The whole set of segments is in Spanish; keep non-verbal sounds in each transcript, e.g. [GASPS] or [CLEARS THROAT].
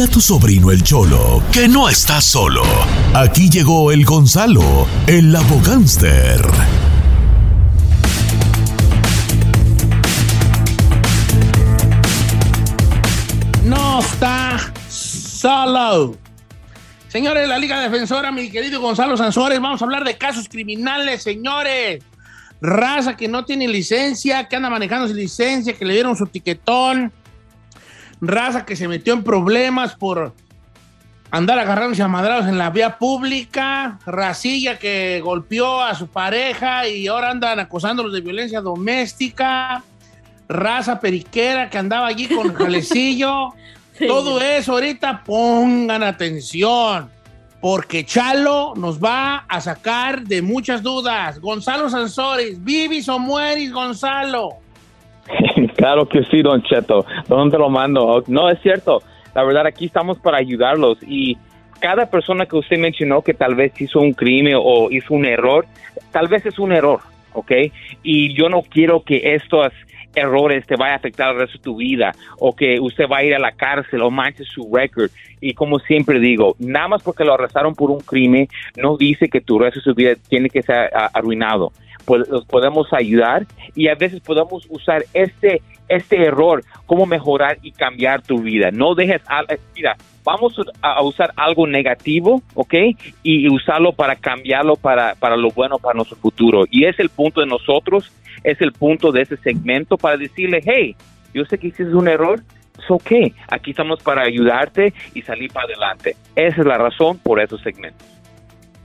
A tu sobrino el Cholo que no está solo. Aquí llegó el Gonzalo, el abogánster. No está solo. Señores de la Liga Defensora, mi querido Gonzalo Sansores, vamos a hablar de casos criminales, señores. Raza que no tiene licencia, que anda manejando sin licencia, que le dieron su tiquetón. Raza que se metió en problemas por andar agarrándose a madrados en la vía pública. Racilla que golpeó a su pareja y ahora andan acosándolos de violencia doméstica. Raza periquera que andaba allí con [LAUGHS] jalecillo. Todo eso ahorita pongan atención, porque Chalo nos va a sacar de muchas dudas. Gonzalo Sansores, ¿vivis o mueres, Gonzalo? [LAUGHS] Claro que sí, Don Cheto. ¿Dónde lo mando? No, es cierto. La verdad, aquí estamos para ayudarlos y cada persona que usted mencionó que tal vez hizo un crimen o hizo un error, tal vez es un error, ¿ok? Y yo no quiero que estos errores te vaya a afectar el resto de tu vida o que usted va a ir a la cárcel o manche su récord. Y como siempre digo, nada más porque lo arrestaron por un crimen no dice que tu resto de su vida tiene que ser arruinado. Los podemos ayudar y a veces podemos usar este este error, cómo mejorar y cambiar tu vida. No dejes, eh, mira, vamos a usar algo negativo, ¿ok? Y usarlo para cambiarlo para, para lo bueno para nuestro futuro. Y es el punto de nosotros, es el punto de ese segmento para decirle, hey, yo sé que hiciste un error, es ok, aquí estamos para ayudarte y salir para adelante. Esa es la razón por esos segmentos.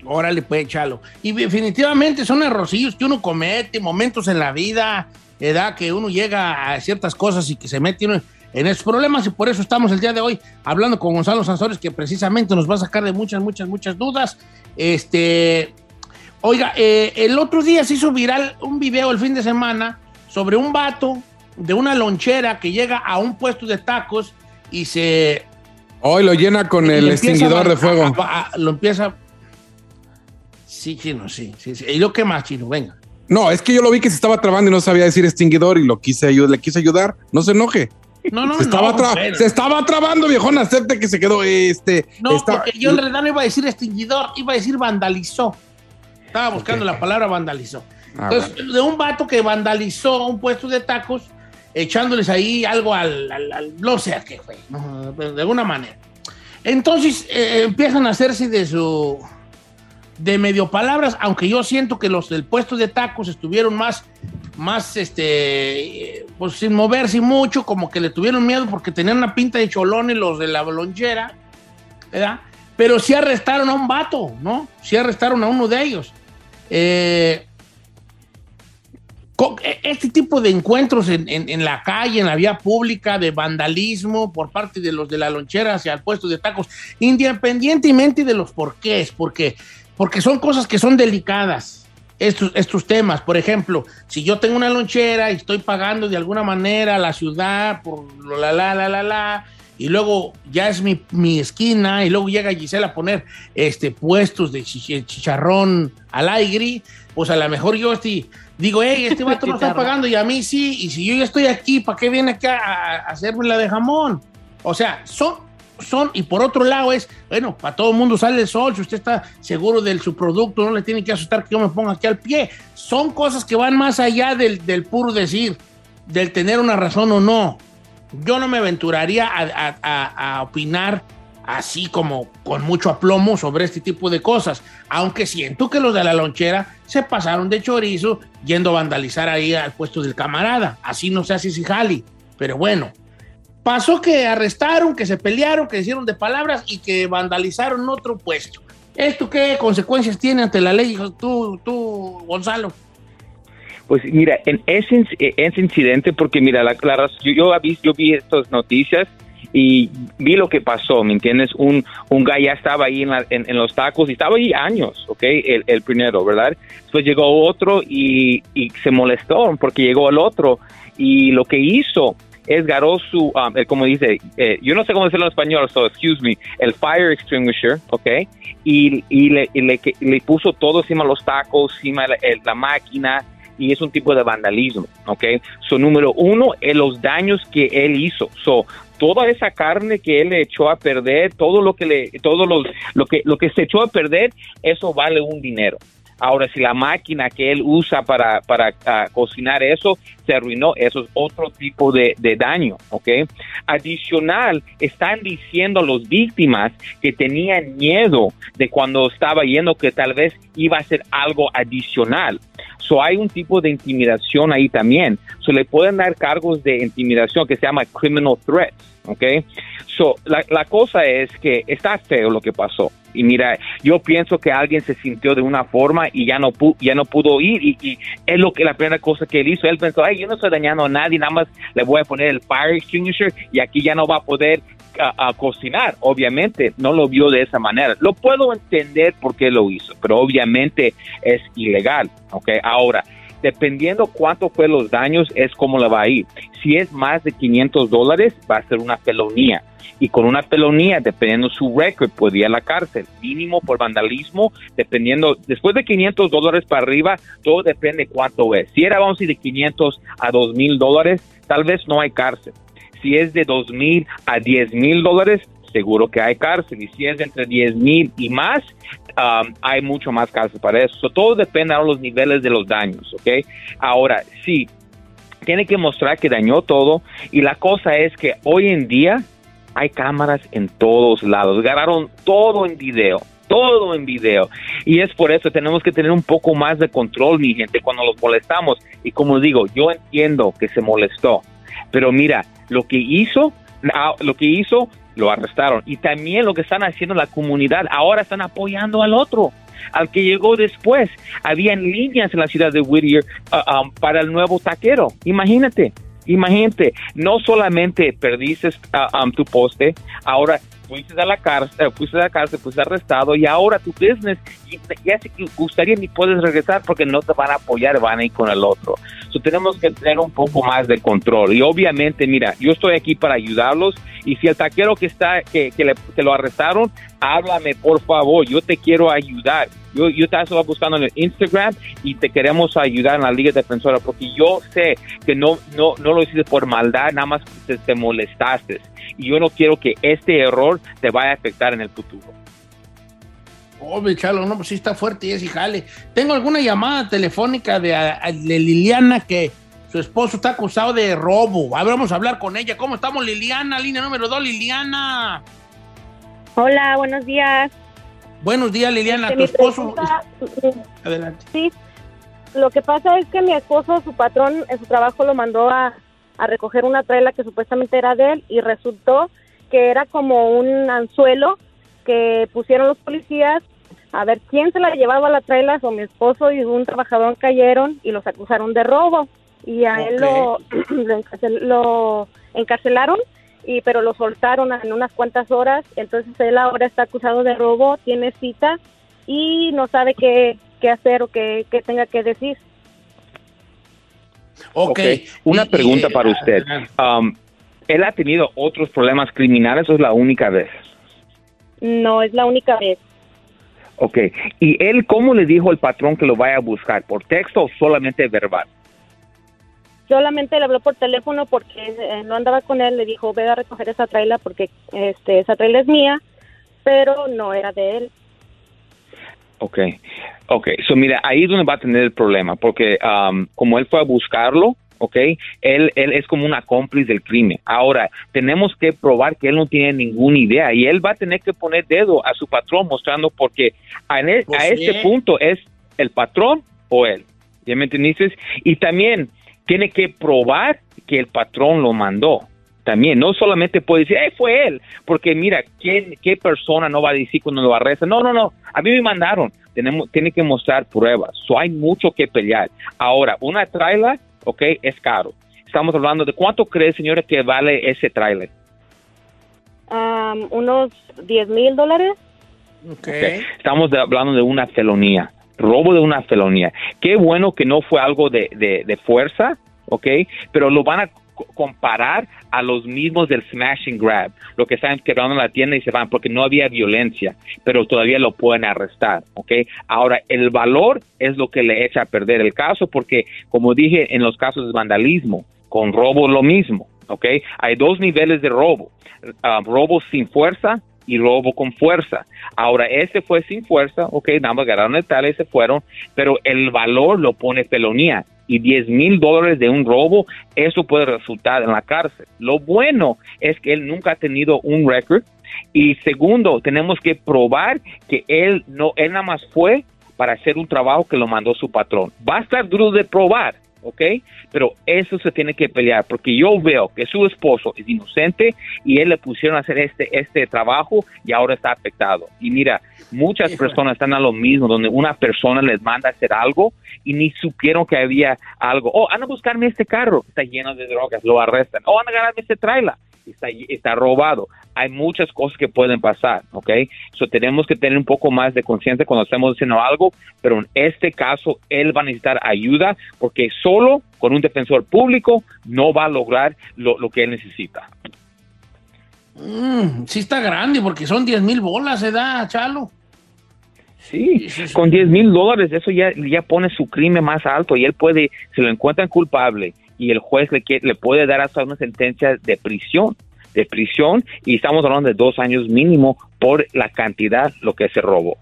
Órale, pues, Chalo. Y definitivamente son errorcillos que uno comete, momentos en la vida, edad que uno llega a ciertas cosas y que se mete uno en esos problemas y por eso estamos el día de hoy hablando con Gonzalo Sansores que precisamente nos va a sacar de muchas, muchas, muchas dudas. Este, oiga, eh, el otro día se hizo viral un video el fin de semana sobre un vato de una lonchera que llega a un puesto de tacos y se Hoy lo llena con el extinguidor a- de fuego. a- a- a- lo empieza. Sí, chino, sí, sí, sí. ¿Y lo que más, chino? Venga. No, es que yo lo vi que se estaba trabando y no sabía decir extinguidor y lo quise ayudar, le quise ayudar. No se enoje. No, no, se, estaba no, bueno. se estaba trabando, viejón. Acepte que se quedó este. No, porque yo en realidad no iba a decir extinguidor, iba a decir vandalizó. Estaba buscando la palabra vandalizó. Ah, Entonces, de un vato que vandalizó un puesto de tacos, echándoles ahí algo al, al- al- no sé a qué fue, de alguna manera. Entonces eh, empiezan a hacerse de su de medio palabras, aunque yo siento que los del puesto de tacos estuvieron más, más, este, eh, pues sin moverse mucho, como que le tuvieron miedo porque tenían una pinta de cholones los de la lonchera, ¿verdad? Pero sí arrestaron a un vato, ¿no? Sí arrestaron a uno de ellos. Eh, e- este tipo de encuentros en, en- en la calle, en la vía pública, de vandalismo por parte de los de la lonchera hacia el puesto de tacos, independientemente de los porqués, porque, porque son cosas que son delicadas. Estos, estos temas, por ejemplo, si yo tengo una lonchera y estoy pagando de alguna manera a la ciudad por lo la la la la la, y luego ya es mi, mi esquina, y luego llega Gisela a poner este, puestos de chi- chicharrón al aire, pues a lo mejor yo estoy, digo, hey, este [LAUGHS] vato no está pagando y a mí sí, y si yo ya estoy aquí, ¿para qué viene acá a, a hacerme la de jamón? O sea, son, son, y por otro lado es, bueno, para todo el mundo sale el sol, si usted está seguro de su producto, no le tiene que asustar que yo me ponga aquí al pie. Son cosas que van más allá del, del puro decir, del tener una razón o no. yo no me aventuraría a, a- a- opinar así como con mucho aplomo sobre este tipo de cosas, aunque siento que los de la lonchera se pasaron de chorizo yendo a vandalizar ahí al puesto del camarada. Así no se hace si jali, pero bueno. Pasó que arrestaron, que se pelearon, que hicieron de palabras y que vandalizaron otro puesto. ¿Esto qué consecuencias tiene ante la ley, tú, tú Gonzalo? Pues mira, en ese, eh, ese incidente, porque mira, la, la yo, yo, vi, yo vi estas noticias y vi lo que pasó, ¿me entiendes? Un, un guy ya estaba ahí en, la- en- en los tacos y estaba ahí años, ¿ok? El, el primero, ¿verdad? Después llegó otro y, y se molestó porque llegó el otro y lo que hizo es garó su, um, el- como dice, eh, yo no sé cómo decirlo en español, so excuse me, el fire extinguisher, ¿ok? Y, y le, y le, puso todo encima los tacos, encima la, máquina, y es un tipo de vandalismo, ¿ok? So, número uno, eh, los daños que él hizo. So, toda esa carne que él le echó a perder, todo lo que le, todo los, lo que, lo que se echó a perder, eso vale un dinero. Ahora, si la máquina que él usa para, para ah, cocinar eso se arruinó, eso es otro tipo de, de daño, ¿ok? Adicional, están diciendo a los víctimas que tenían miedo de cuando estaba yendo que tal vez iba a ser algo adicional. So hay un tipo de intimidación ahí también. So le pueden dar cargos de intimidación que se llama criminal threats, ¿ok? So la, la cosa es que está feo lo que pasó. Y mira, yo pienso que alguien se sintió de una forma y ya no, pu- ya no pudo ir y, es lo que la primera cosa que él hizo. Él pensó, ay, yo no estoy dañando a nadie, nada más le voy a poner el fire extinguisher y aquí ya no va a poder cocinar. Obviamente no lo vio de esa manera. Lo puedo entender por qué lo hizo, pero obviamente es ilegal. ¿ok? Ahora, dependiendo cuánto fue los daños, es cómo le va a ir. Si es más de 500 dólares, va a ser una felonía. Y con una felonía, dependiendo su récord, puede ir a la cárcel. Mínimo por vandalismo, dependiendo, después de 500 dólares para arriba, todo depende cuánto es. Si era, vamos a decir, de 500 a 2 mil dólares, tal vez no hay cárcel. Si es de 2 mil a 10 mil dólares, seguro que hay cárcel. Y si es entre 10 mil y más, um, hay mucho más cárcel para eso. So, todo depende de los niveles de los daños, ¿ok? Ahora, sí, tiene que mostrar que dañó todo. Y la cosa es que hoy en día hay cámaras en todos lados. Grabaron todo en video. Todo en video. Y es por eso tenemos que tener un poco más de control, mi gente, cuando los molestamos. Y como digo, yo entiendo que se molestó. Pero mira, lo que hizo, ah, lo que hizo, lo arrestaron. Y también lo que están haciendo la comunidad, ahora están apoyando al otro, al que llegó después. Habían líneas en la ciudad de Whittier um, para el nuevo taquero. Imagínate, imagínate, no solamente perdiste um, tu poste, ahora fuiste a la cárcel, eh, fuiste a la cárcel, fuiste arrestado y ahora tu business ya se gustaría ni puedes regresar porque no te van a apoyar, van a ir con el otro. Tenemos que tener un poco más de control y obviamente, mira, yo estoy aquí para ayudarlos y si el taquero que está que, que, le- que lo arrestaron, háblame por favor, yo te quiero ayudar. Yo, yo te estaba buscando en el Instagram y te queremos ayudar en la Liga Defensora porque yo sé que no, no, no lo hiciste por maldad, nada más te molestaste. Y yo no quiero que este error te vaya a afectar en el futuro. Chalo, no, pues sí está fuerte y ese jale. Tengo alguna llamada telefónica de, de Liliana que su esposo está acusado de robo. A ver, vamos a hablar con ella. ¿Cómo estamos, Liliana? Línea número dos, Liliana. Hola, buenos días. Buenos días, Liliana. Este, Tu esposo. pregunta- Adelante. Sí, lo que pasa es que mi esposo, su patrón, en su trabajo lo mandó a, a recoger una traila que supuestamente era de él y resultó que era como un anzuelo que pusieron los policías a ver quién se la llevaba a la traila, o mi esposo y un trabajador cayeron y los acusaron de robo y a él lo, [CLEARS THROAT] lo, encarcel- lo encarcelaron y pero lo soltaron en unas cuantas horas, entonces él ahora está acusado de robo, tiene cita y no sabe qué, qué hacer o qué, qué tenga que decir. Ok. Ok, Una Y- pregunta eh, para usted. adelante. Um, ¿Él ha tenido otros problemas criminales o es la única vez? No es la única vez. Ok. ¿Y él cómo le dijo al patrón que lo vaya a buscar? ¿Por texto o solamente verbal? Solamente le habló por teléfono porque eh, no andaba con él, le dijo, ve a recoger esa traila porque este esa traila es mía, pero no era de él. Ok, ok. So, mira, ahí es donde va a tener el problema, porque um, como él fue a buscarlo, ¿ok? Él, él es como una cómplice del crimen. Ahora, tenemos que probar que él no tiene ninguna idea y él va a tener que poner dedo a su patrón mostrando porque a, e- Pues a este ¿eh? punto es el patrón o él. ¿Ya me entendiste? Y también tiene que probar que el patrón lo mandó. También, no solamente puede decir, eh, fue él, porque mira, ¿quién, ¿qué persona no va a decir cuando lo arrestan? No, no, no, a mí me mandaron, tenemos, tiene que mostrar pruebas, so, hay mucho que pelear. Ahora, una trailer, ok, es caro. Estamos hablando de cuánto cree, señora, que vale ese trailer. Am, unos 10 mil dólares. Ok. Ok. Estamos de- hablando de una felonía, robo de una felonía. Qué bueno que no fue algo de, de- de fuerza, ¿ok? Pero lo van a comparar a los mismos del smash and grab, lo que están quebrando la tienda y se van porque no había violencia, pero todavía lo pueden arrestar, ¿ok? Ahora, el valor es lo que le echa a perder el caso porque, como dije, en los casos de vandalismo, con robo lo mismo, ¿ok? Hay dos niveles de robo, ah, robo sin fuerza y robo con fuerza. Ahora, este fue sin fuerza, ok, nada más agarraron el tal y se fueron, pero el valor lo pone felonía y 10 mil dólares de un robo, eso puede resultar en la cárcel. Lo bueno es que él nunca ha tenido un récord y segundo, tenemos que probar que él no, él nada más fue para hacer un trabajo que lo mandó su patrón. Va a estar duro de probar, ¿ok? Pero eso se tiene que pelear porque yo veo que su esposo es inocente y él le pusieron a hacer este, este trabajo y ahora está afectado. Y mira, muchas personas están a lo mismo, donde una persona les manda a hacer algo y ni supieron que había algo. Oh, anda a buscarme este carro, está lleno de drogas, lo arrestan. Oh, anda a ganarme este trailer, está, está robado. Hay muchas cosas que pueden pasar, ¿ok? So, tenemos que tener un poco más de conciencia cuando estamos haciendo algo, pero en este caso él va a necesitar ayuda porque solo con un defensor público no va a lograr lo, lo que él necesita. Mm, sí está grande porque son 10 mil bolas, ¿eh, da, Chalo? Sí. con 10 mil dólares eso ya, ya pone su crimen más alto y él puede, si lo encuentran culpable y el juez le, quiere- le puede dar hasta una sentencia de prisión, de prisión y estamos hablando de dos años mínimo por la cantidad lo que se robó.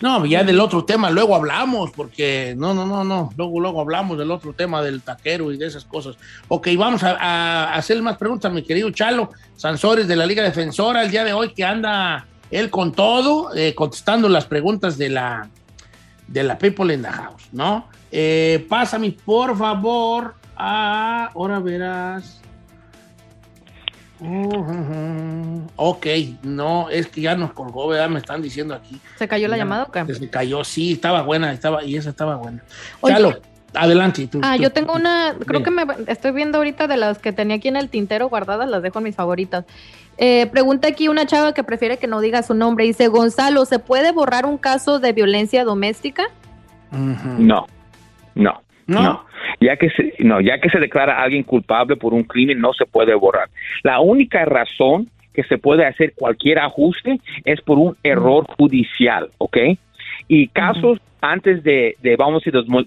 No, ya del otro tema luego hablamos, porque no, no, no, no, luego, luego hablamos del otro tema del taquero y de esas cosas. Ok, vamos a, a hacer más preguntas, mi querido Chalo Sansores de la Liga Defensora, el día de hoy que anda él con todo, eh, contestando las preguntas de la, de la People in the House, ¿no? Eh, pásame, por favor, a, ahora verás. Ujú. Ok, no, es que ya nos colgó, ¿verdad? Me están diciendo aquí. ¿Se cayó la Ya, llamada o qué? Se cayó, sí, estaba buena, estaba, y esa estaba buena. Oye. Chalo, adelante. tú- Ah, tú- yo tengo una, creo que me estoy viendo ahorita de las que tenía aquí en el tintero guardadas, las dejo en mis favoritas. Eh, pregunta aquí una chava que prefiere que no diga su nombre. Dice, Gonzalo, ¿se puede borrar un caso de violencia doméstica? No, no, ¿No? no. Ya que se, no, ya que se declara a alguien culpable por un crimen, no se puede borrar. La única razón que se puede hacer cualquier ajuste es por un error judicial, ¿ok? Y casos antes de, de vamos a decir, dos-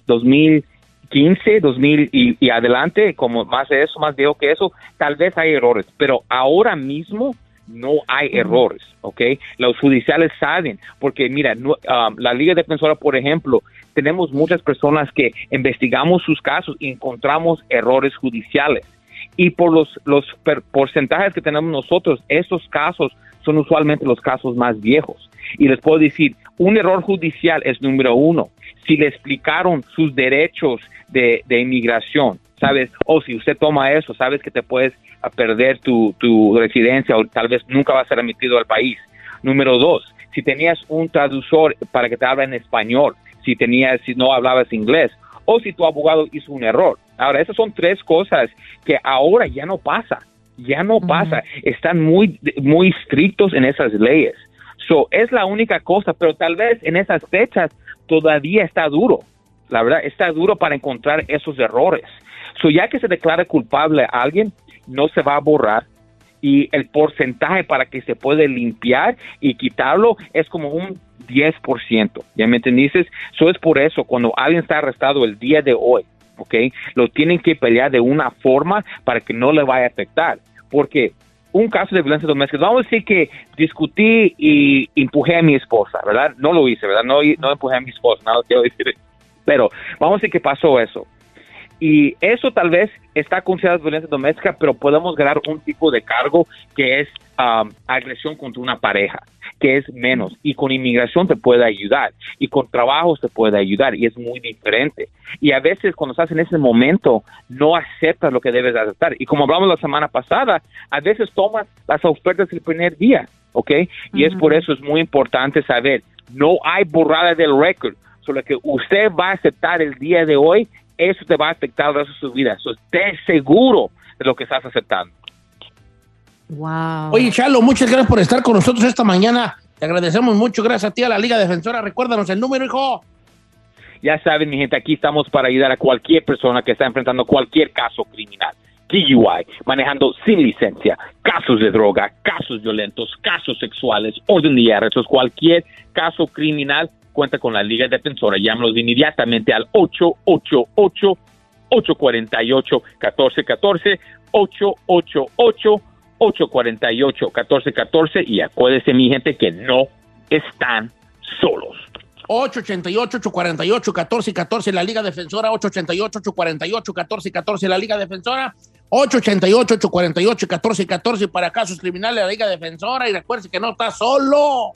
2015, 2000 y, y adelante, como más de eso, más viejo que eso, tal vez hay errores, pero ahora mismo no hay errores, ¿ok? Los judiciales saben, porque mira, no- um, la Liga Defensora, por ejemplo, tenemos muchas personas que investigamos sus casos y encontramos errores judiciales. Y por los, los per- porcentajes que tenemos nosotros, esos casos son usualmente los casos más viejos. Y les puedo decir, un error judicial es número uno. Si le explicaron sus derechos de, de inmigración, ¿sabes? O si usted toma eso, sabes que te puedes a perder tu, tu residencia o tal vez nunca vas a ser admitido al país. Número dos, si tenías un traductor para que te hable en español, si tenías, si no hablabas inglés, o si tu abogado hizo un error. Ahora, esas son tres cosas que ahora ya no pasa, ya no pasa. Están muy, muy estrictos en esas leyes. So, es la única cosa, pero tal vez en esas fechas todavía está duro. La verdad, está duro para encontrar esos errores. So, ya que se declara culpable a alguien, no se va a borrar y el porcentaje para que se puede limpiar y quitarlo es como un 10%. ¿Ya me entendiste? Eso es por eso, cuando alguien está arrestado el día de hoy, ¿ok? Lo tienen que pelear de una forma para que no le vaya a afectar. Porque un caso de violencia doméstica, vamos a decir que discutí y empujé a mi esposa, ¿verdad? No lo hice, ¿verdad? No, no empujé a mi esposa, no quiero decir. Pero vamos a decir que pasó eso. Y eso tal vez está considerado violencia doméstica, pero podemos ganar un tipo de cargo que es um, agresión contra una pareja, que es menos. Y con inmigración te puede ayudar, y con trabajo te puede ayudar, y es muy diferente. Y a veces cuando estás en ese momento, no aceptas lo que debes aceptar. Y como hablamos la semana pasada, a veces tomas las ofertas el primer día, ¿ok? Y es por eso es muy importante saber, no hay borrada del récord. Solo que usted va a aceptar el día de hoy eso te va a afectar el resto de su vida. So, esté seguro de lo que estás aceptando. Wow. Oye, Chalo, muchas gracias por estar con nosotros esta mañana. Te agradecemos mucho. Gracias a ti, a la Liga Defensora. Recuérdanos el número, hijo. Ya saben, mi gente, aquí estamos para ayudar a cualquier persona que está enfrentando cualquier caso criminal. DUI, manejando sin licencia, casos de droga, casos violentos, casos sexuales, orden de arrestos, cualquier caso criminal, cuenta con la Liga Defensora. Llámanos inmediatamente al 888-848-1414, 888-848-1414 y acuérdese, mi gente, que no están solos. 888-848-1414, la Liga Defensora, 888-848-1414, la Liga Defensora, 888-848-1414 para casos criminales, la Liga Defensora, y recuerde que no está solo.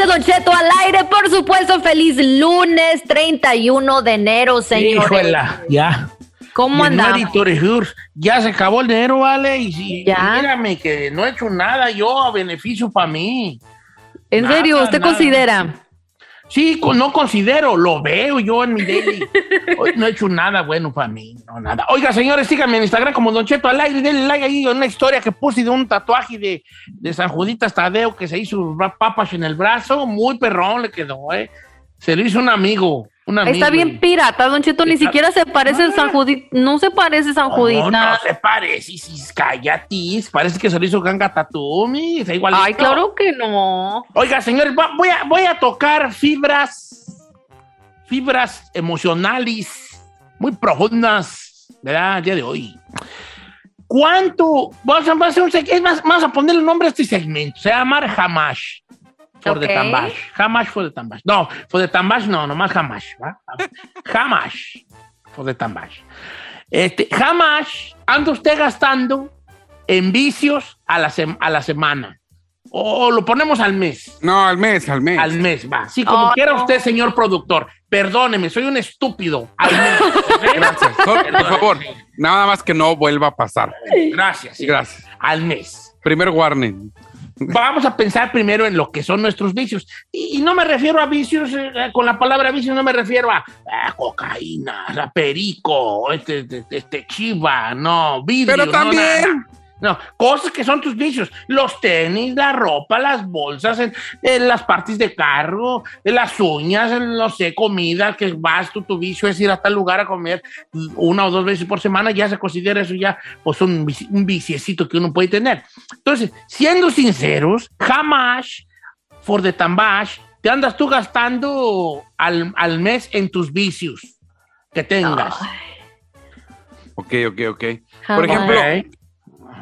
De Don Cheto al aire, por supuesto. Feliz lunes 31 de enero, señor. Híjola, ya. ¿Cómo andamos? January 31st. Ya se acabó el dinero, ¿vale? Y si, Ya. mírame que no he hecho nada yo a beneficio para mí. ¿En Nada, serio? ¿Usted nada. considera? Sí, no considero, lo veo yo en mi daily. Hoy no he hecho nada bueno para mí, no nada. Oiga, señores, síganme en Instagram como Don Cheto al aire, denle like ahí una historia que puse de un tatuaje de, de San Juditas Tadeo que se hizo papas en el brazo, muy perrón le quedó, ¿eh? Se lo hizo un amigo, amigo. Está bien pirata, Don Cheto, ni siquiera se parece a San Judita. No se parece a San No, Judita. no se parece, sí, cállate, parece que se lo hizo Ganga Tatumi, está igualito. Ay, claro que no. Oiga, señores, voy a, voy a tocar fibras, fibras emocionales muy profundas, ¿verdad? El día de hoy. ¿Cuánto? Vamos a, hacer un es más, vamos a ponerle nombre a este segmento. Se va a llamar Hamash. For the Ok. Tambash. Hamash for the Tambash. No, for the Tambash no, nomás Hamash. ¿va? Hamash for the Tambash. Este, Hamash anda usted gastando en vicios a la, sem- a la semana. O lo ponemos al mes. No, al mes, al mes. Al mes, va. Sí, como Oh, quiera no. usted, señor productor. Perdóneme, soy un estúpido. Al mes. [LAUGHS] Gracias. Por favor, nada más que no vuelva a pasar. Gracias. sí. Gracias. Al mes. Primer warning. Vamos a pensar primero en lo que son nuestros vicios. Y, y no me refiero a vicios, eh, con la palabra vicios no me refiero a, a cocaína, a perico, este, este, este chiva, no, vidrio. Pero no, también. nada. No, cosas que son tus vicios. Los tenis, la ropa, las bolsas, en, en las partes de carro, en las uñas, en, no sé, comida, que vas tú, tu vicio es ir a tal lugar a comer una o dos veces por semana, ya se considera eso ya pues un, un viciecito que uno puede tener. Entonces, siendo sinceros, jamás, for the tambash, te andas tú gastando al, al mes en tus vicios que tengas. Ok, ok, ok. Jamás. Por ejemplo.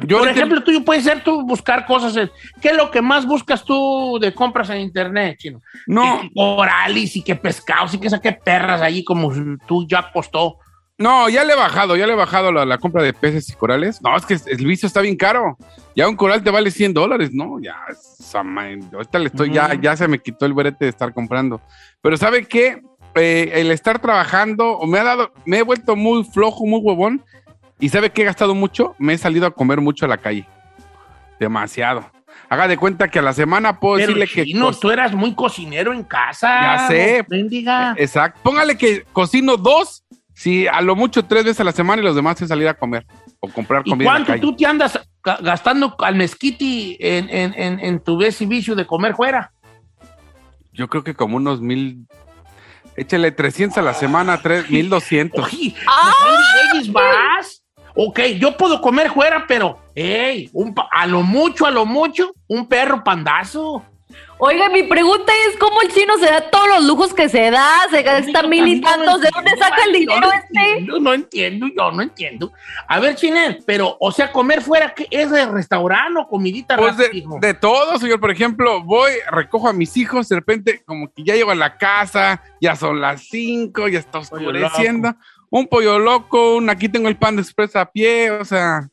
Yo Por ejemplo, tú puede ser tú buscar cosas. en- ¿Qué es lo que más buscas tú de compras en internet, chino? no, Que Coralis y que pescados y que saque perras allí como tú ya postó. no, ya le he bajado, ya le he bajado la, la compra de peces y corales. No, es que el vicio está bien caro. Ya un coral te vale 100 dólares, ¿no? Ya, ahorita le estoy, ya, Ujú. ya se me quitó el brete de estar comprando. Pero ¿sabe qué? Eh, el estar trabajando, me ha dado, me he vuelto muy flojo, muy huevón. ¿Y sabe qué he gastado mucho? Me he salido a comer mucho a la calle. Demasiado. Haga de cuenta que a la semana puedo Pero decirle que... cos- tú eras muy cocinero en casa. Ya sé. Bendiga. Exacto. Póngale que cocino dos, si a lo mucho tres veces a la semana y los demás es salir a comer o comprar ¿Y comida en la cuánto calle. tú te andas ga- gastando al mezquiti en, en, en, en tu vez y vicio de comer fuera? Yo creo que como unos mil. Échale 300 a la semana, tres, 1200. Oye, ¡Ah! Ok, yo puedo comer fuera, pero, hey, un pa- a lo mucho, a lo mucho, un perro pandazo. Oiga, mi pregunta es cómo el chino se da todos los lujos que se da, se gasta mil y tantos, ¿de dónde saca el dinero no este? Entiendo, no entiendo, yo no entiendo. A ver, Chinel, pero, o sea, comer fuera, ¿qué es de restaurante o comidita Pues de, de todo, señor. Por ejemplo, voy, recojo a mis hijos, de repente, como que ya llego a la casa, ya son las 5, ya está oscureciendo. Un pollo loco, un, aquí tengo el pan de expresa a pie, o sea.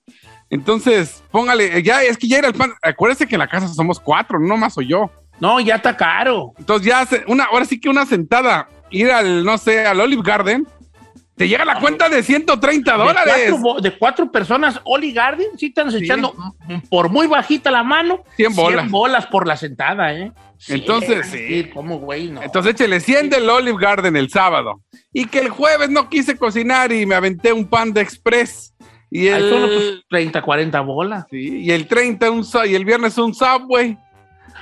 Entonces, póngale, ya, es que ya era el pan. Acuérdese que en la casa somos cuatro, no más soy yo. No, ya está caro. Entonces ya una, ahora sí que una sentada, ir al, no sé, al Olive Garden, te llega la cuenta de 130 De dólares. cuatro, bo- de cuatro personas, Oli Garden, sí están Sí. echando por muy bajita la mano. 100 bolas. bolas por la sentada, ¿eh? Sí, Entonces, sí. ¿Cómo, güey? No. Entonces échele 100 del Olive Garden el sábado. Y que el jueves no quise cocinar y me aventé un pan de express. Y el, tus 30, 40 bolas. sí, y el 30 un, y el viernes un Subway.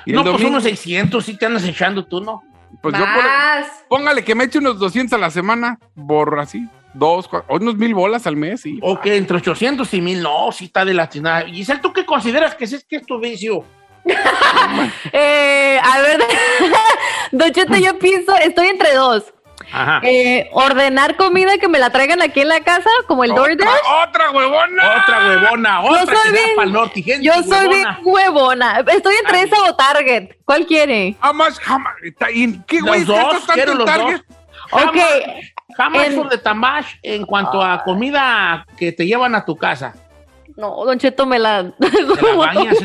Y no, pues unos 600 sí te andas echando tú, ¿no? Pues yo por- Más. póngale que me eche unos 200 a la semana, por así, dos, cua- unos mil bolas al mes. Y, Ok, entre 800 y 1000, no, sí está de latinada. Giselle, ¿tú qué consideras que es, que es tu vicio? [LAUGHS] Eh, a ver, [LAUGHS] Don Cheto, yo pienso, estoy entre dos. Ajá. Eh, ordenar comida que me la traigan aquí en la casa, como el DoorDash. ¡Otra, otra huevona! Otra huevona, Yo otra soy que sea bien- para el norte. gente Yo soy bien huevona. huevona. Estoy entre Ay. esa o Target. ¿Cuál quiere? Jamás, jamás. está- ¿Y qué güey? Los dos, quiero en los Target? dos. Jamás, Ok. jamás En- por de Tamash en cuanto a comida que te llevan a tu casa. No, Don Cheto me la. [LAUGHS] Te la la bañas.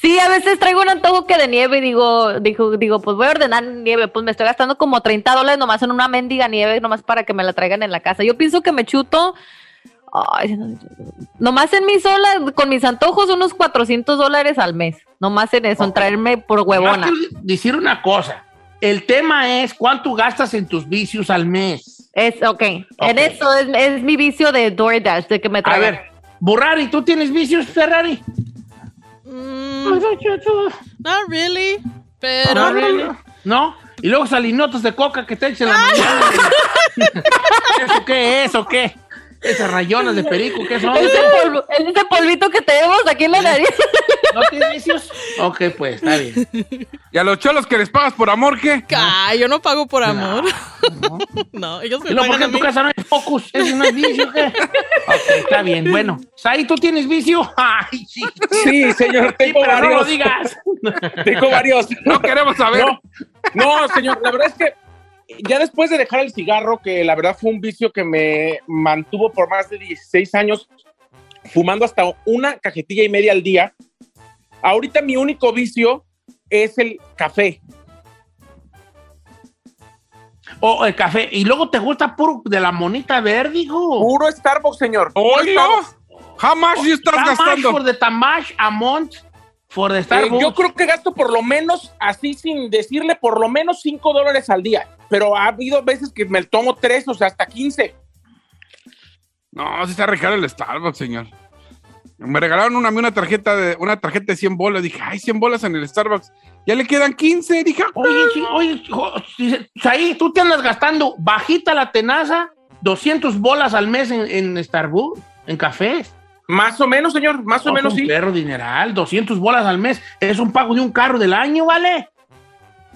Sí, a veces traigo un antojo que de nieve y digo, digo, digo, pues voy a ordenar nieve, pues me estoy gastando como 30 dólares nomás en una mendiga nieve, nomás para que me la traigan en la casa. Yo pienso que me chuto, ay, no, nomás en mi sola, con mis antojos, unos 400 dólares al mes, nomás en eso, en traerme por huevona. quiero decir una cosa. El tema es cuánto gastas en tus vicios al mes. Es, ok. En Ok. eso es, es mi vicio de DoorDash, de que me A traigan. ver, Burrari, ¿tú tienes vicios, Ferrari? Mm, not really. Pero. No, really. ¿No? Y luego salinotas de coca que te echan en la mañana. [LAUGHS] ¿Eso qué es o qué? Esas rayones de perico, ¿qué son? Ese, polvo- ese polvito que tenemos aquí en la nariz. [LAUGHS] ¿No tienes vicios? Ok, pues, está bien. ¿Y a los cholos que les pagas por amor qué? Ah, yo no pago por amor. [LAUGHS] No, ellos me ¿Y luego por pagan qué a en tu casa no hay focus? ¿Ese no es vicio o qué? [LAUGHS] Ok, está bien. Bueno, Saí, ¿tú tienes vicio? [LAUGHS] Ay, sí. Sí, señor, Sí, tengo pero no varios. lo digas. Tengo varios. No queremos saber. No, no, señor, la verdad es que ya después de dejar el cigarro, que la verdad fue un vicio que me mantuvo por más de 16 años, fumando hasta una cajetilla y media al día, ahorita mi único vicio es el café. O el café. Y luego te gusta puro de la monita verde, hijo. Puro Starbucks, señor. ¡Oilo! Starbucks. Jamás si estás How much gastando. for the tamash a month for the Eh, Starbucks? yo creo que gasto por lo menos, así sin decirle, por lo menos 5 dólares al día. Pero ha habido veces que me tomo 3, o sea, hasta 15. No, si está re caro el Starbucks, señor. Me regalaron una, a mí una tarjeta de una tarjeta de 100 bolas. Dije, ay, 100 bolas en el Starbucks. Ya le quedan 15. Dije, ah, Oye, sí, oye, ahí tú te andas gastando bajita la tenaza, 200 bolas al mes en, en Starbucks, en cafés. Más o menos, señor, más o No, menos un sí. perro dineral, 200 bolas al mes. Es un pago de un carro del año, ¿vale?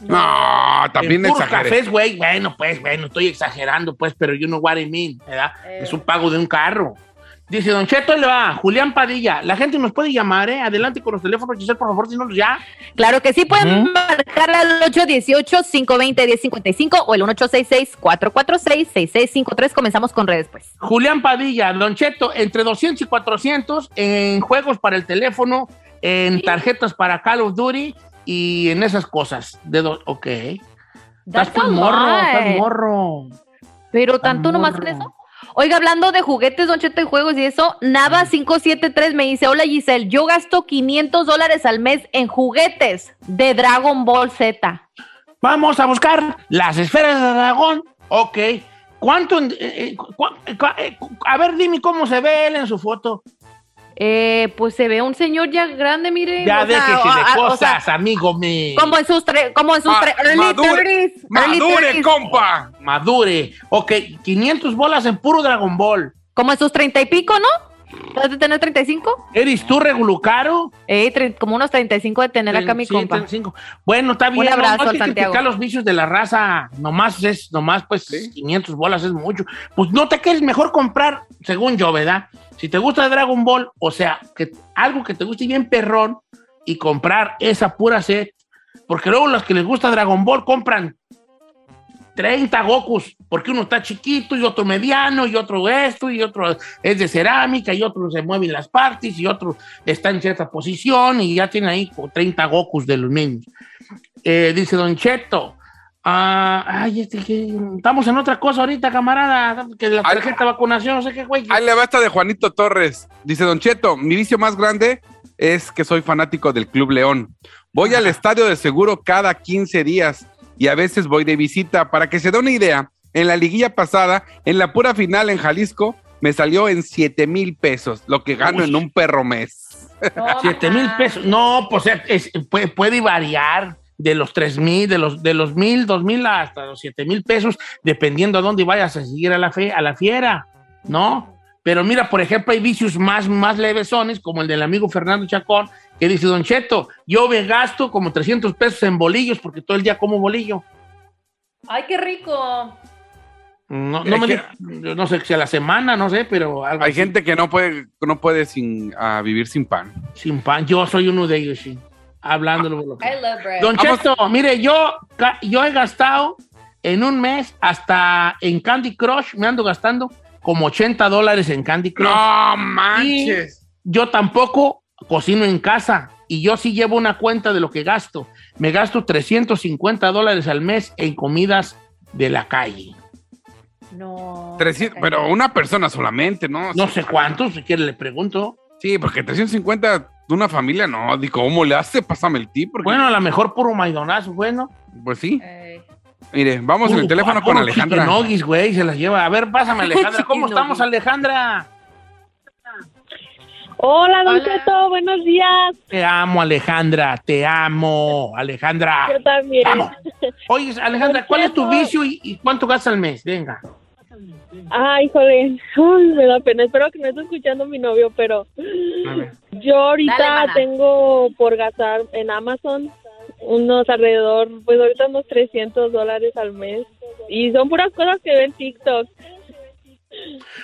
no, también en cafés, güey. Bueno, pues, bueno, estoy exagerando, pues, pero you know what I mean, ¿verdad? Es un pago de un carro. Dice Don Cheto, le va, Julián Padilla. La gente nos puede llamar, ¿eh? Adelante con los teléfonos, Giselle, por favor, si no, ya. Claro que sí, pueden Ujú. marcar al 818-520-1055 o el 1866-446-6653. Comenzamos con redes, pues. Julián Padilla, Don Cheto, entre 200 y 400 en juegos para el teléfono, en tarjetas para Call of Duty y en esas cosas. De ok. Estás That's muy morro, estás morro. Pero tanto nomás en eso. Oiga, hablando de juguetes, Don Cheto, y juegos y eso, Nava573 me dice, hola Giselle, yo gasto 500 dólares al mes en juguetes de Dragon Ball Z. Vamos a buscar las esferas de dragón. Ok. ¿Cuánto? eh, eh, cu- cu- eh, cu- a ver, dime cómo se ve él en su foto. Eh, pues se ve un señor ya grande, mire. Ya déjese de a- o cosas, sea, amigo mío. como en sus, tre- como en sus Ma- tre- early madure, 30s. early Madure, 30s. compa. Madure. Ok, 500 bolas en puro Dragon Ball. Como en sus 30 y pico, ¿no? ¿Vas de tener 35? ¿Eres tú regulucaro? Eh, como unos 35 de tener acá mi Sí, compa. 35. Bueno, está bien. Un abrazo no, no hay que Santiago. criticar los vicios de la raza. Nomás es, nomás pues 500 bolas es mucho. Pues no te quieres mejor comprar, según yo, ¿verdad? Si te gusta Dragon Ball, o sea, que algo que te guste bien perrón y comprar esa pura set. Porque luego los que les gusta Dragon Ball compran 30 Gokus, porque uno está chiquito y otro mediano y otro esto y otro es de cerámica y otro se mueve en las partes y otro está en cierta posición y ya tiene ahí como 30 Gokus de los niños. Eh, dice Don Cheto, ah, ay, este que estamos en otra cosa ahorita, camarada, que la tarjeta de vacunación, no sé qué, güey. Ahí le va esta de Juanito Torres. Dice Don Cheto, mi vicio más grande es que soy fanático del Club León. Voy al estadio de seguro cada 15 días y a veces voy de visita. Para que se dé una idea, en la liguilla pasada, en la pura final en Jalisco, me salió en 7 mil pesos, lo que gano en un perro mes. Siete mil pesos. No, pues es- puede, puede variar de los tres mil, de los, de los mil, dos mil hasta los siete mil pesos, dependiendo a dónde vayas a seguir a la, fe, a la fiera, ¿no? Pero mira, por ejemplo, hay vicios más, más levesones, como el del amigo Fernando Chacón, que dice, Don Cheto, yo me gasto como 300 pesos en bolillos porque todo el día como bolillo. Ay, qué rico. No, no, me que- di- no sé si a la semana, no sé, pero algo Hay así. gente que no puede, no puede sin, ah, vivir sin pan. sin pan. Yo soy uno de ellos, sí. Hablándolo por lo que. I love bread. Don Vamos. Cheto, mire, yo, yo he gastado en un mes hasta en Candy Crush, me ando gastando como 80 dólares en Candy Crush. No manches. Yo tampoco cocino en casa y yo sí llevo una cuenta de lo que gasto. Me gasto 350 dólares al mes en comidas de la calle. No. 300 pero una persona solamente, ¿no? No sé cuántos, si quiere le pregunto. Sí, porque 350 de una familia, no. Digo, ¿cómo le hace? Pásame el tip. Porque, Bueno, a lo mejor puro maidonazo, bueno. pues sí. Eh, Mire, vamos en el Puro- teléfono puro con Alejandra. chiquinogis, güey, se las lleva. A ver, pásame, [LAUGHS] Alejandra. ¿Cómo estamos, Alejandra? Hola, Don Hola. Cheto, buenos días. Te amo, Alejandra. Te amo, Alejandra. Yo también. Vamos. Oye, Alejandra, ¿cuál es tu vicio y, y cuánto gastas al mes? Venga. Ay, híjole, Ay, me da pena. Espero que no esté escuchando mi novio, pero yo ahorita Dale, tengo por gastar en Amazon unos alrededor, pues ahorita unos 300 dólares al mes. Y son puras cosas que ven TikTok.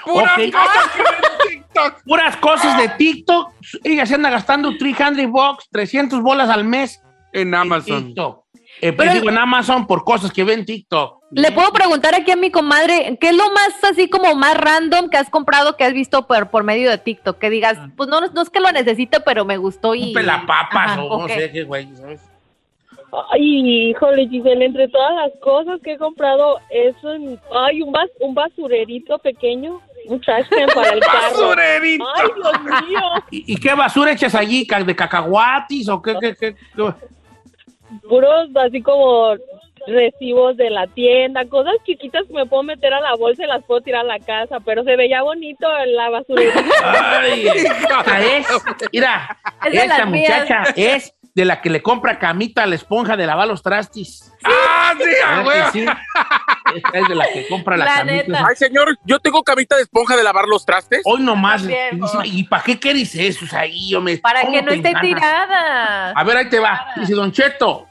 ¡Puras cosas que ven en TikTok! Puras cosas de TikTok. Ella se anda gastando 300 bucks, 300 bolas al mes En en Amazon. TikTok. Eh, Pero- digo, en Amazon por cosas que ven TikTok. Le puedo preguntar aquí a mi comadre, ¿qué es lo más así como más random que has comprado que has visto por, por medio de TikTok? Que digas, pues no, no es que lo necesite, pero me gustó y... Un pelapapas Ajá, o no sé qué, güey, ¿sabes? Ay, híjole, Giselle, entre todas las cosas que he comprado, es un, ay, un, bas- un basurerito pequeño, un trash can para el [LAUGHS] carro. ¡Basurerito! Ay, Dios mío. [LAUGHS] ¿Y, y qué basura echas allí? ¿Ca- ¿De cacahuatis o qué? qué, qué, qué? Puros así como recibos de la tienda, cosas chiquitas que me puedo meter a la bolsa y las puedo tirar a la casa, pero se veía bonito en la basurera. Ay, [LAUGHS] es, [LAUGHS] mira, Es esta mías. muchacha es de la que le compra camita a la esponja de lavar los trastis. ¡Ah, sí, a ¿Verdad huevo! que sí? [LAUGHS] Esta es de la que compra la, La camita. neta. Ay, señor, yo tengo camita de esponja de lavar los trastes. Hoy nomás. ¿Y para qué quieres esos ahí? hombre? Para ¿Cómo que no te esté enganas? tirada. A ver, ahí te va. Dice Don Cheto,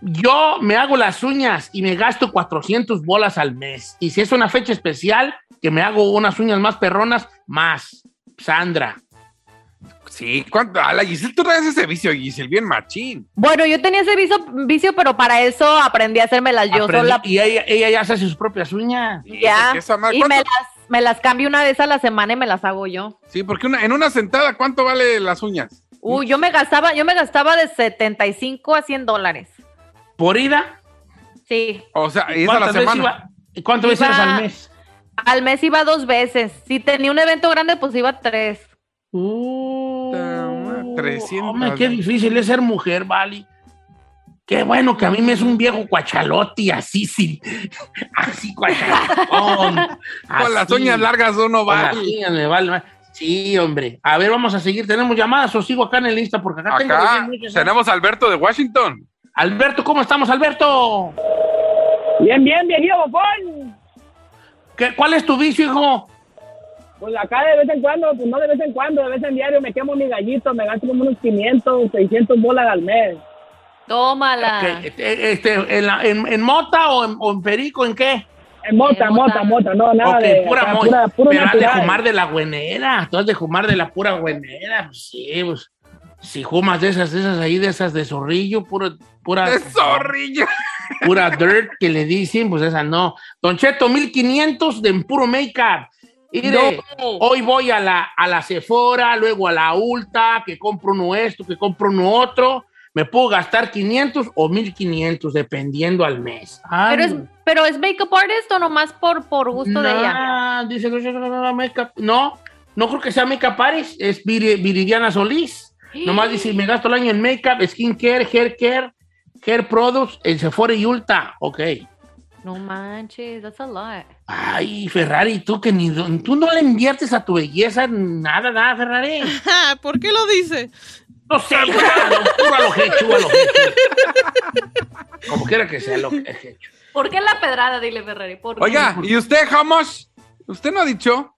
yo me hago las uñas y me gasto 400 bolas al mes. Y si es una fecha especial, que me hago unas uñas más perronas, más. Sandra. Sí, ¿cuánto? A la Giselle, tú traes ese vicio, Giselle, bien machín. Bueno, yo tenía ese vicio, vicio, pero para eso aprendí a hacérmelas yo Aprendí- sola. Y ella, ella ya hace sus propias uñas. Ya. Y me las, me las cambio una vez a la semana y me las hago yo. Sí, porque una- en una sentada, ¿cuánto vale las uñas? Uy, yo me gastaba, yo me gastaba de 75 a 100 dólares. ¿Por ida? Sí. O sea, ¿Y es a la semana. iba- y ¿Cuántas veces al mes? Al mes iba dos veces. Si tenía un evento grande, pues iba tres. Uh, 300. Hombre, qué difícil es ser mujer, Vali. Qué bueno que a mí me es un viejo cuachalote así, sin, [LAUGHS] así cuachalotón. Con las así. uñas largas uno va. vale. Sí, hombre. A ver, vamos a seguir. ¿Tenemos llamadas o sigo acá en el lista? Porque acá, tengo Acá recién muchas. tenemos a Alberto de Washington. Alberto, ¿cómo estamos, Alberto? Bien, bien, bofón. ¿Qué, ¿Cuál es tu vicio, hijo? Pues acá de vez en cuando, pues no de vez en cuando, de vez en diario me quemo mi gallito, me gasto como unos 500, 600 bolas al mes. Tómala. ¿Qué, este, este, en, la- en- en mota o en, o en perico? ¿En qué? En mota, mota, mota. mota, no, nada de pura acá, mo- pura, puro Pero has de fumar de la güenera. Tú has de fumar de la pura güenera. Pues sí, pues. Si fumas de esas, de esas ahí, de esas de zorrillo, pura, pura, ¡De zorrillo! pura dirt que le dicen, pues esa no. Don Cheto, 1500 de puro make-up. Mire, hoy voy a la, a la Sephora, luego a la Ulta, que compro uno esto, que compro uno otro. Me puedo gastar 500 o 1500, dependiendo al mes. Ay, Pero es, pero es makeup artist o nomás por, por gusto de ella. Nah, Dice, no, no, no, no, make-up. no, no creo que sea Makeup Paris, es Viri- Viridiana Solís. [GASPS] Nomás dice, me gasto el año en make-up, skincare, hair care, hair products, en Sephora y Ulta. Ok. No manches, that's a lot. Ay, Ferrari, tú que ni tú no le inviertes a tu belleza nada, nada, Ferrari. [LAUGHS] ¿Por qué lo dice? No sé, lo hecho, a lo hecho. Como quiera que sea lo que hecho. ¿Por qué la pedrada, dile Ferrari? ¿Por qué? Oiga, ¿y usted, Hamos? ¿Usted no ha dicho?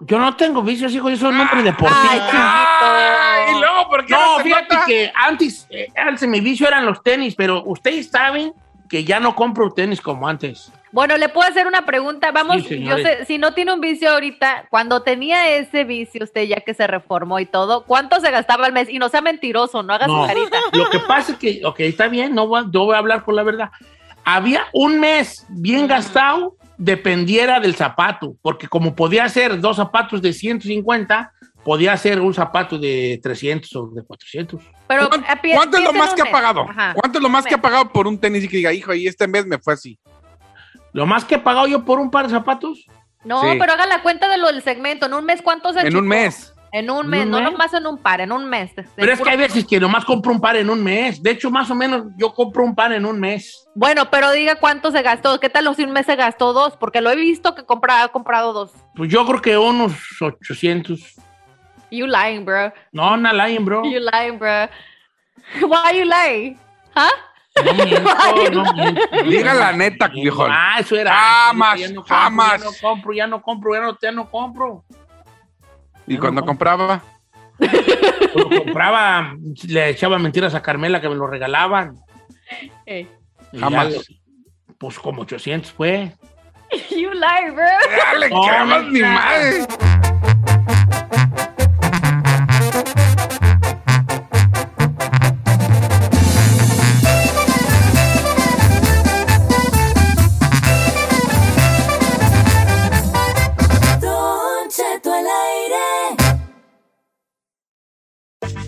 Yo no tengo vicios, hijo, yo soy un hombre deportivo. Ay, Ay, y luego, ¿por qué No, no fíjate nota? que antes, eh, antes mi vicio eran los tenis, pero ustedes saben que ya no compro tenis como antes. Bueno, le puedo hacer una pregunta. Vamos, Sí, yo señores. sé, si no tiene un vicio ahorita, cuando tenía ese vicio, usted ya que se reformó y todo, ¿cuánto se gastaba al mes? Y no sea mentiroso, no haga No. su carita. [LAUGHS] Lo que pasa es que, ok, está bien, no voy, yo voy a hablar con la verdad. Había un mes bien gastado, dependiera del zapato, porque como podía ser dos zapatos de 150, podía ser un zapato de 300 o de 400. Pero, ¿Cuánto, eh, cuánto es lo más que ha pagado? Ajá. ¿Cuánto es lo más que ha pagado por un tenis y que diga, hijo, y este mes me fue así? Lo más que he pagado yo por un par de zapatos, No, Sí. pero haga la cuenta de lo del segmento. En un mes, ¿cuánto se En un mes. En un ¿En mes, un no mes? nomás en un par, en un mes. Pero es que hay veces que nomás compro un par en un mes. De hecho, más o menos yo compro un par en un mes. Bueno, pero diga cuánto se gastó. ¿Qué tal si un mes se gastó dos? Porque lo he visto que compra, ha comprado dos. Pues yo creo que unos 800. You lying, bro. No, no lying, bro. You lying, bro. [LAUGHS] Why you lying? ¿Ah? No miento, [LAUGHS] no miento. Diga la neta, viejo. Ah, eso era. Jamás, Ya no compro, jamás. Ya no compro, ya no compro, ya no, ya no compro. Y cuando compraba, [LAUGHS] Cuando compraba, le echaba mentiras a Carmela que me lo regalaban. Eh. Jamás. ya, pues como 800 fue. You lie, bro. ya le No, quemas mi neta. madre.